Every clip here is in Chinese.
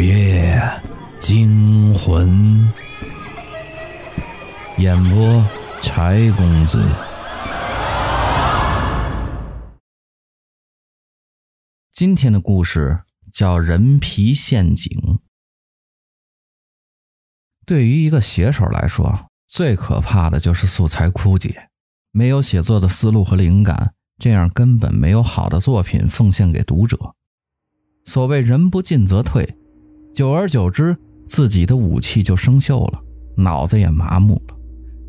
午夜惊魂，演播柴公子。今天的故事叫《人皮陷阱》。对于一个写手来说，最可怕的就是素材枯竭，没有写作的思路和灵感，这样根本没有好的作品奉献给读者。所谓“人不进则退”。久而久之，自己的武器就生锈了，脑子也麻木了。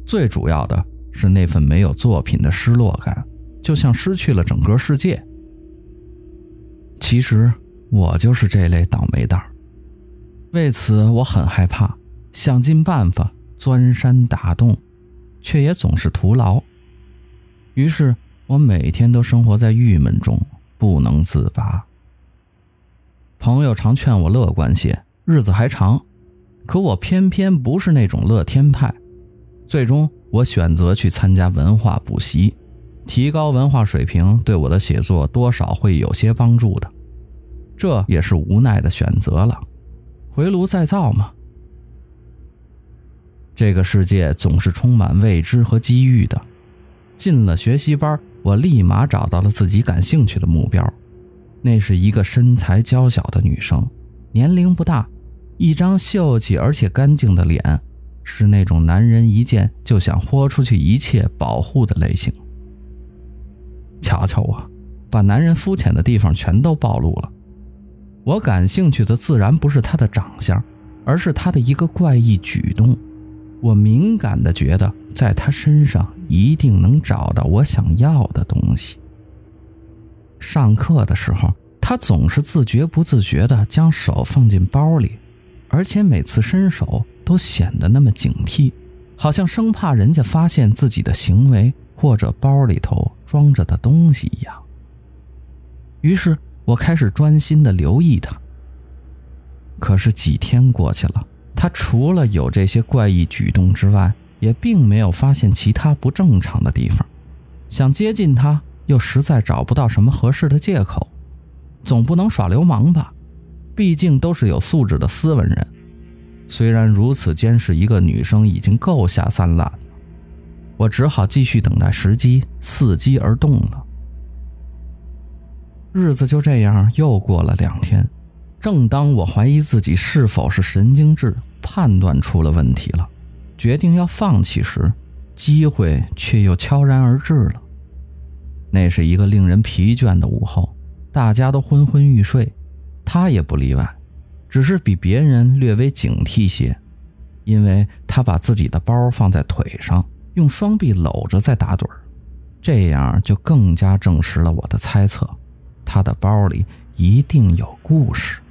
最主要的是那份没有作品的失落感，就像失去了整个世界。其实我就是这类倒霉蛋儿，为此我很害怕，想尽办法钻山打洞，却也总是徒劳。于是我每天都生活在郁闷中，不能自拔。朋友常劝我乐观些，日子还长，可我偏偏不是那种乐天派。最终，我选择去参加文化补习，提高文化水平，对我的写作多少会有些帮助的。这也是无奈的选择了，回炉再造嘛。这个世界总是充满未知和机遇的。进了学习班，我立马找到了自己感兴趣的目标。那是一个身材娇小的女生，年龄不大，一张秀气而且干净的脸，是那种男人一见就想豁出去一切保护的类型。瞧瞧我，把男人肤浅的地方全都暴露了。我感兴趣的自然不是她的长相，而是她的一个怪异举动。我敏感的觉得，在她身上一定能找到我想要的东西。上课的时候，他总是自觉不自觉地将手放进包里，而且每次伸手都显得那么警惕，好像生怕人家发现自己的行为或者包里头装着的东西一样。于是我开始专心地留意他。可是几天过去了，他除了有这些怪异举动之外，也并没有发现其他不正常的地方。想接近他。又实在找不到什么合适的借口，总不能耍流氓吧？毕竟都是有素质的斯文人。虽然如此监视一个女生已经够下三滥了，我只好继续等待时机，伺机而动了。日子就这样又过了两天，正当我怀疑自己是否是神经质，判断出了问题了，决定要放弃时，机会却又悄然而至了。那是一个令人疲倦的午后，大家都昏昏欲睡，他也不例外，只是比别人略微警惕些，因为他把自己的包放在腿上，用双臂搂着在打盹，这样就更加证实了我的猜测，他的包里一定有故事。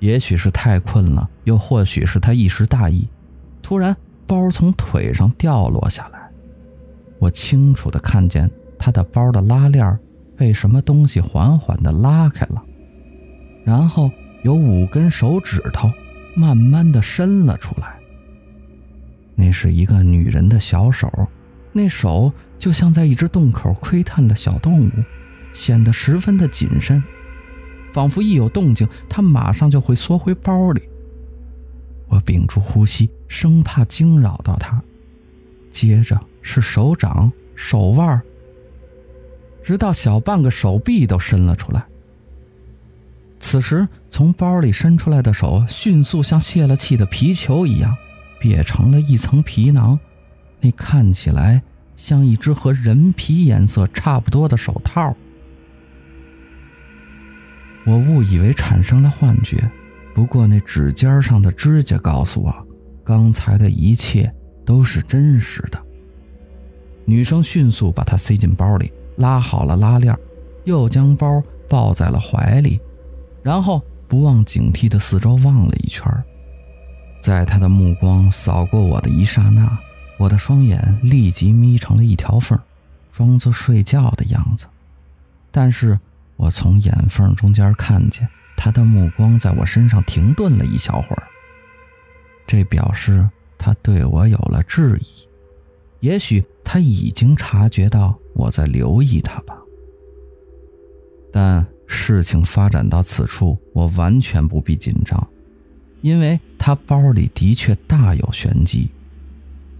也许是太困了，又或许是他一时大意，突然包从腿上掉落下来。我清楚地看见他的包的拉链被什么东西缓缓地拉开了，然后有五根手指头慢慢地伸了出来。那是一个女人的小手，那手就像在一只洞口窥探的小动物，显得十分的谨慎，仿佛一有动静，她马上就会缩回包里。我屏住呼吸，生怕惊扰到她。接着是手掌、手腕，直到小半个手臂都伸了出来。此时，从包里伸出来的手迅速像泄了气的皮球一样，瘪成了一层皮囊。那看起来像一只和人皮颜色差不多的手套。我误以为产生了幻觉，不过那指尖上的指甲告诉我，刚才的一切。都是真实的。女生迅速把它塞进包里，拉好了拉链，又将包抱在了怀里，然后不忘警惕的四周望了一圈。在她的目光扫过我的一刹那，我的双眼立即眯成了一条缝，装作睡觉的样子。但是我从眼缝中间看见她的目光在我身上停顿了一小会儿，这表示。他对我有了质疑，也许他已经察觉到我在留意他吧。但事情发展到此处，我完全不必紧张，因为他包里的确大有玄机。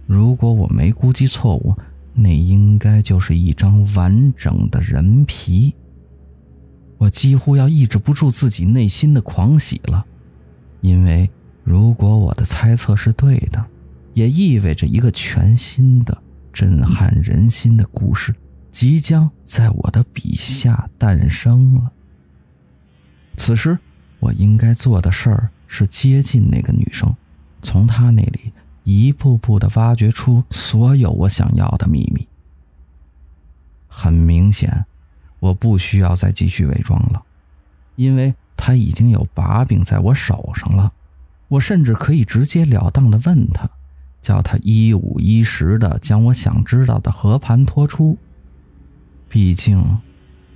如果我没估计错误，那应该就是一张完整的人皮。我几乎要抑制不住自己内心的狂喜了，因为如果我的猜测是对的，也意味着一个全新的、震撼人心的故事即将在我的笔下诞生了。此时，我应该做的事儿是接近那个女生，从她那里一步步的挖掘出所有我想要的秘密。很明显，我不需要再继续伪装了，因为她已经有把柄在我手上了。我甚至可以直截了当的问她，叫他一五一十地将我想知道的和盘托出。毕竟，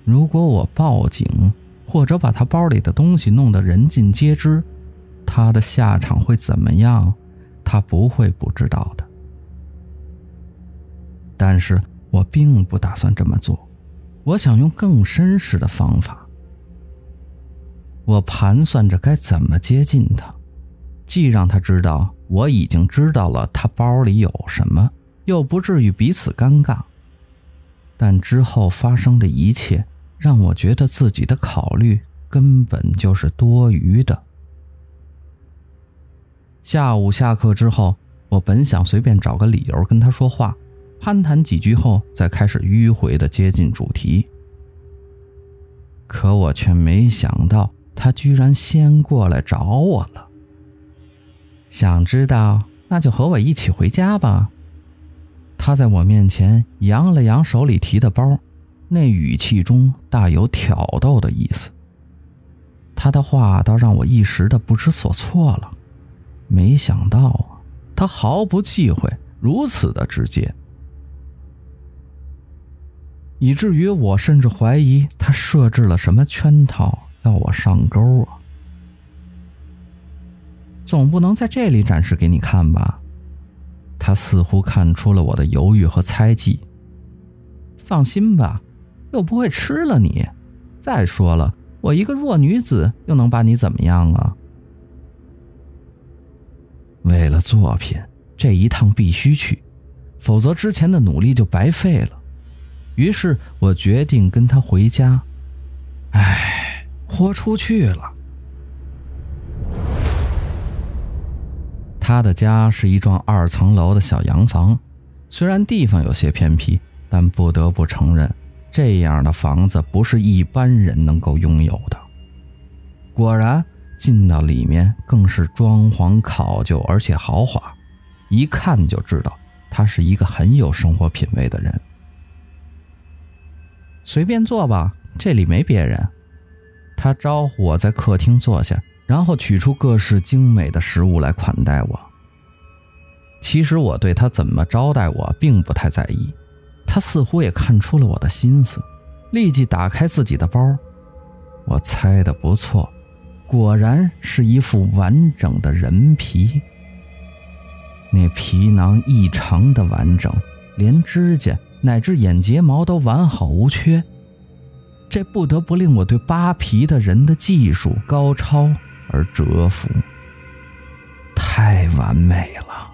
如果我报警，或者把他包里的东西弄得人尽皆知，他的下场会怎么样？他不会不知道的。但是我并不打算这么做，我想用更绅士的方法。我盘算着该怎么接近他，既让他知道我已经知道了他包里有什么，又不至于彼此尴尬。但之后发生的一切。让我觉得自己的考虑根本就是多余的。下午下课之后，我本想随便找个理由跟他说话，攀谈几句后再开始迂回的接近主题。可我却没想到，他居然先过来找我了。想知道，那就和我一起回家吧。他在我面前扬了扬手里提的包。那语气中大有挑逗的意思，他的话倒让我一时的不知所措了。没想到啊，他毫不忌讳，如此的直接，以至于我甚至怀疑他设置了什么圈套要我上钩啊！总不能在这里展示给你看吧？他似乎看出了我的犹豫和猜忌。放心吧。又不会吃了你。再说了，我一个弱女子又能把你怎么样啊？为了作品，这一趟必须去，否则之前的努力就白费了。于是我决定跟他回家。唉，豁出去了。他的家是一幢二层楼的小洋房，虽然地方有些偏僻，但不得不承认。这样的房子不是一般人能够拥有的。果然，进到里面更是装潢考究，而且豪华，一看就知道他是一个很有生活品味的人。随便坐吧，这里没别人。他招呼我在客厅坐下，然后取出各式精美的食物来款待我。其实我对他怎么招待我并不太在意。他似乎也看出了我的心思，立即打开自己的包。我猜得不错，果然是一副完整的人皮。那皮囊异常的完整，连指甲乃至眼睫毛都完好无缺。这不得不令我对扒皮的人的技术高超而折服。太完美了，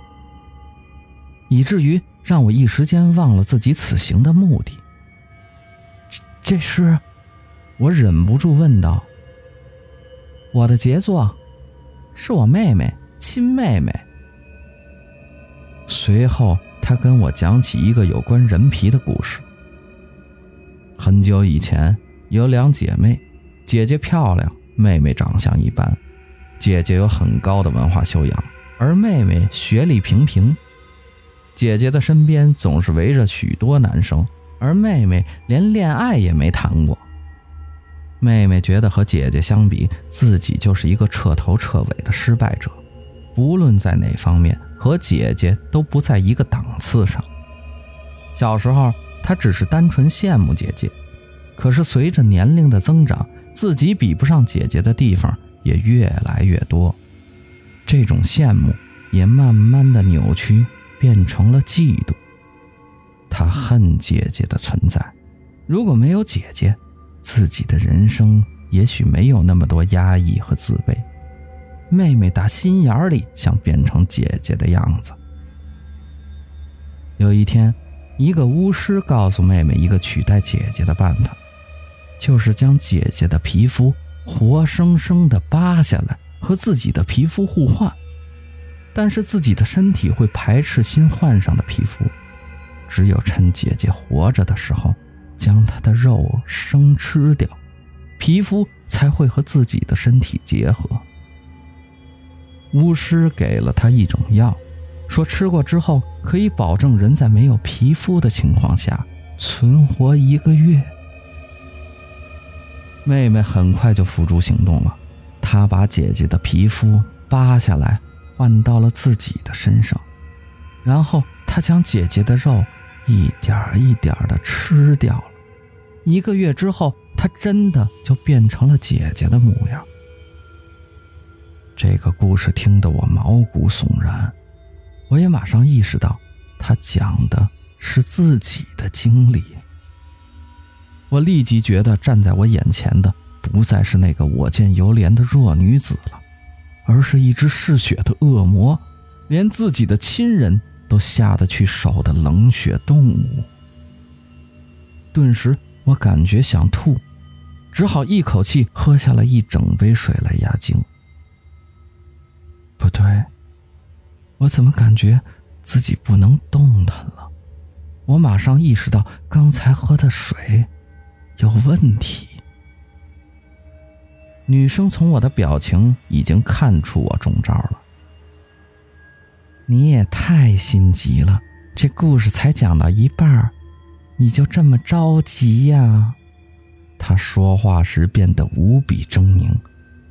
以至于。让我一时间忘了自己此行的目的。这这是，我忍不住问道。我的杰作，是我妹妹，亲妹妹。随后，他跟我讲起一个有关人皮的故事。很久以前，有两姐妹，姐姐漂亮，妹妹长相一般。姐姐有很高的文化修养，而妹妹学历平平。姐姐的身边总是围着许多男生，而妹妹连恋爱也没谈过。妹妹觉得和姐姐相比，自己就是一个彻头彻尾的失败者，不论在哪方面和姐姐都不在一个档次上。小时候，她只是单纯羡慕姐姐，可是随着年龄的增长，自己比不上姐姐的地方也越来越多，这种羡慕也慢慢的扭曲。变成了嫉妒，他恨姐姐的存在。如果没有姐姐，自己的人生也许没有那么多压抑和自卑。妹妹打心眼里想变成姐姐的样子。有一天，一个巫师告诉妹妹一个取代姐姐的办法，就是将姐姐的皮肤活生生的扒下来，和自己的皮肤互换。但是自己的身体会排斥新换上的皮肤，只有趁姐姐活着的时候，将她的肉生吃掉，皮肤才会和自己的身体结合。巫师给了她一种药，说吃过之后可以保证人在没有皮肤的情况下存活一个月。妹妹很快就付诸行动了，她把姐姐的皮肤扒下来。换到了自己的身上，然后她将姐姐的肉一点一点的吃掉了。一个月之后，他真的就变成了姐姐的模样。这个故事听得我毛骨悚然，我也马上意识到，他讲的是自己的经历。我立即觉得站在我眼前的不再是那个我见犹怜的弱女子了。而是一只嗜血的恶魔，连自己的亲人都下得去手的冷血动物。顿时，我感觉想吐，只好一口气喝下了一整杯水来压惊。不对，我怎么感觉自己不能动弹了？我马上意识到刚才喝的水有问题。女生从我的表情已经看出我中招了。你也太心急了，这故事才讲到一半，你就这么着急呀？她说话时变得无比狰狞。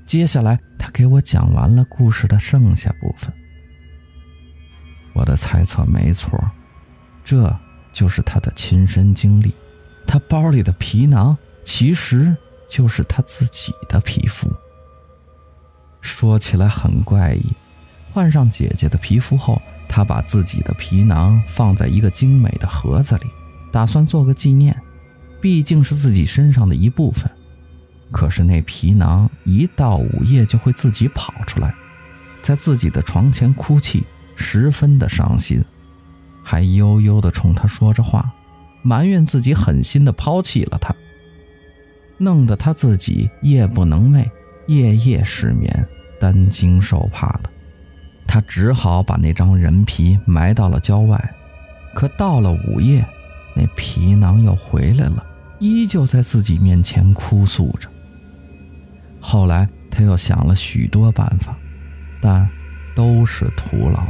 接下来，她给我讲完了故事的剩下部分。我的猜测没错，这就是她的亲身经历。她包里的皮囊其实……就是他自己的皮肤，说起来很怪异。换上姐姐的皮肤后，他把自己的皮囊放在一个精美的盒子里，打算做个纪念，毕竟是自己身上的一部分。可是那皮囊一到午夜就会自己跑出来，在自己的床前哭泣，十分的伤心，还悠悠地冲他说着话，埋怨自己狠心地抛弃了他。弄得他自己夜不能寐，夜夜失眠，担惊受怕的。他只好把那张人皮埋到了郊外。可到了午夜，那皮囊又回来了，依旧在自己面前哭诉着。后来他又想了许多办法，但都是徒劳。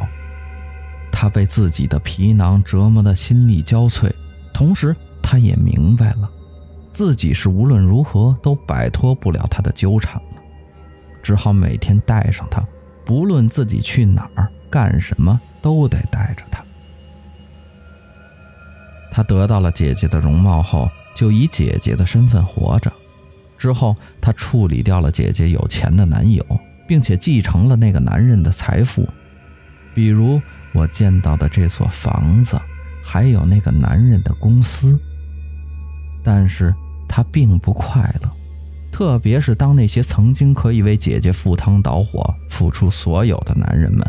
他被自己的皮囊折磨得心力交瘁，同时他也明白了。自己是无论如何都摆脱不了他的纠缠了，只好每天带上他，不论自己去哪儿干什么，都得带着他。他得到了姐姐的容貌后，就以姐姐的身份活着。之后，他处理掉了姐姐有钱的男友，并且继承了那个男人的财富，比如我见到的这所房子，还有那个男人的公司。但是。他并不快乐，特别是当那些曾经可以为姐姐赴汤蹈火、付出所有的男人们，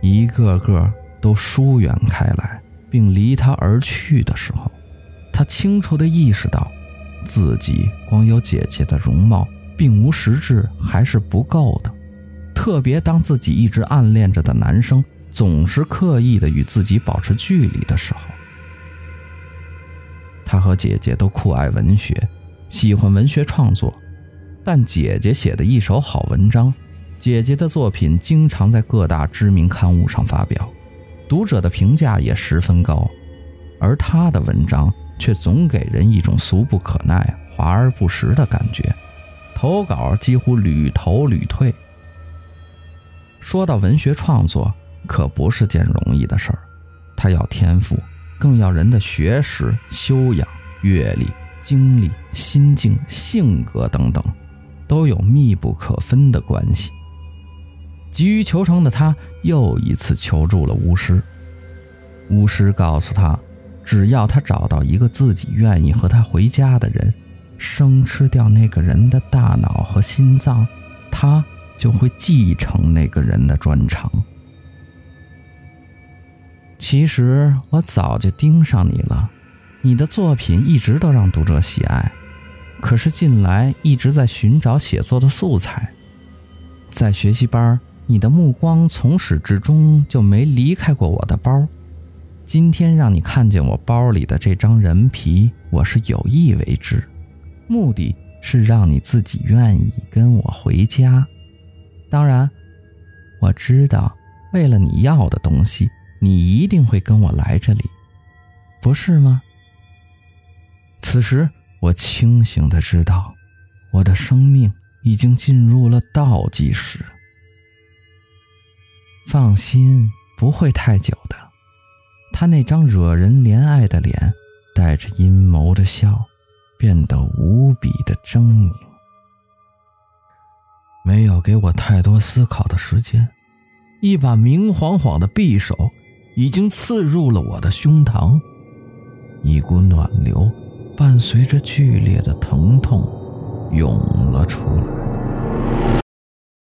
一个个都疏远开来，并离他而去的时候，他清楚地意识到，自己光有姐姐的容貌，并无实质，还是不够的。特别当自己一直暗恋着的男生总是刻意的与自己保持距离的时候，他和姐姐都酷爱文学。喜欢文学创作，但姐姐写的一手好文章，姐姐的作品经常在各大知名刊物上发表，读者的评价也十分高，而他的文章却总给人一种俗不可耐、华而不实的感觉，投稿几乎屡投屡退。说到文学创作，可不是件容易的事儿，他要天赋，更要人的学识、修养、阅历。经历、心境、性格等等，都有密不可分的关系。急于求成的他，又一次求助了巫师。巫师告诉他，只要他找到一个自己愿意和他回家的人，生吃掉那个人的大脑和心脏，他就会继承那个人的专长。其实我早就盯上你了，你的作品一直都让读者喜爱。可是近来一直在寻找写作的素材，在学习班，你的目光从始至终就没离开过我的包。今天让你看见我包里的这张人皮，我是有意为之，目的是让你自己愿意跟我回家。当然，我知道为了你要的东西，你一定会跟我来这里，不是吗？此时我清醒地知道，我的生命已经进入了倒计时。放心，不会太久的。他那张惹人怜爱的脸，带着阴谋的笑，变得无比的狰狞。没有给我太多思考的时间，一把明晃晃的匕首已经刺入了我的胸膛，一股暖流伴随着剧烈的疼痛涌了出来。